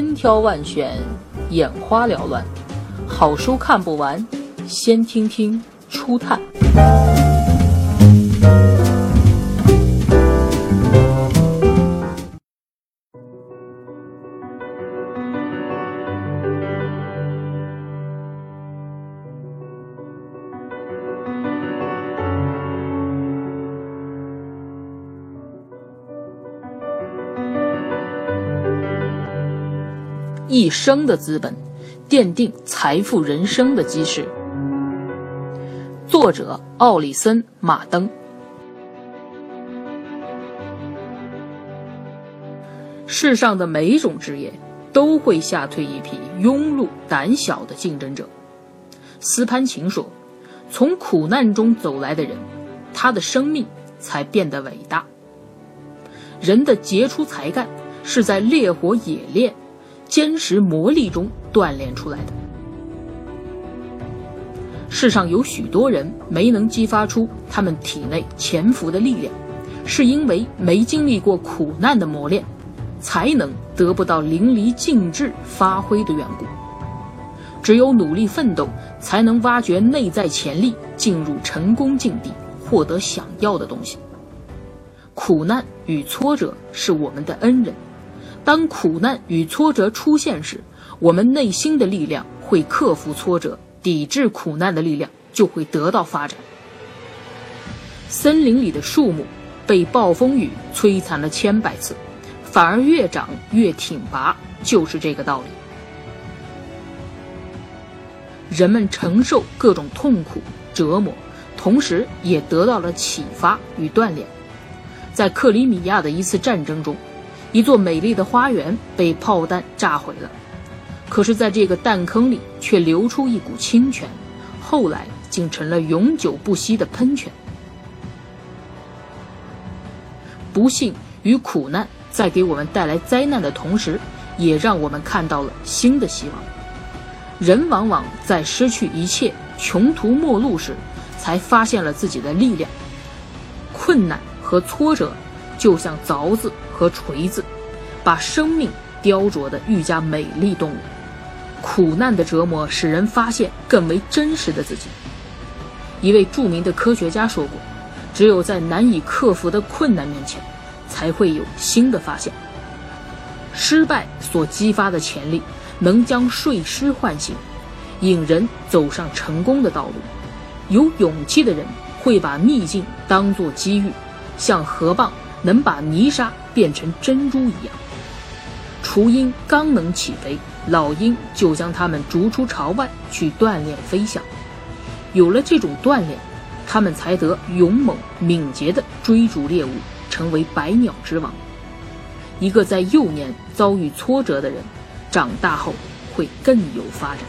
千挑万选，眼花缭乱，好书看不完，先听听初探。一生的资本，奠定财富人生的基石。作者奥里森·马登。世上的每一种职业都会吓退一批庸碌胆小的竞争者。斯潘琴说：“从苦难中走来的人，他的生命才变得伟大。人的杰出才干是在烈火冶炼。”坚实磨砺中锻炼出来的。世上有许多人没能激发出他们体内潜伏的力量，是因为没经历过苦难的磨练，才能得不到淋漓尽致发挥的缘故。只有努力奋斗，才能挖掘内在潜力，进入成功境地，获得想要的东西。苦难与挫折是我们的恩人。当苦难与挫折出现时，我们内心的力量会克服挫折，抵制苦难的力量就会得到发展。森林里的树木被暴风雨摧残了千百次，反而越长越挺拔，就是这个道理。人们承受各种痛苦折磨，同时也得到了启发与锻炼。在克里米亚的一次战争中。一座美丽的花园被炮弹炸毁了，可是，在这个弹坑里却流出一股清泉，后来竟成了永久不息的喷泉。不幸与苦难在给我们带来灾难的同时，也让我们看到了新的希望。人往往在失去一切、穷途末路时，才发现了自己的力量。困难和挫折，就像凿子。和锤子，把生命雕琢得愈加美丽动人。苦难的折磨使人发现更为真实的自己。一位著名的科学家说过：“只有在难以克服的困难面前，才会有新的发现。失败所激发的潜力，能将睡狮唤醒，引人走上成功的道路。有勇气的人会把逆境当作机遇，像河蚌。”能把泥沙变成珍珠一样，雏鹰刚能起飞，老鹰就将它们逐出巢外去锻炼飞翔。有了这种锻炼，它们才得勇猛敏捷地追逐猎物，成为百鸟之王。一个在幼年遭遇挫折的人，长大后会更有发展。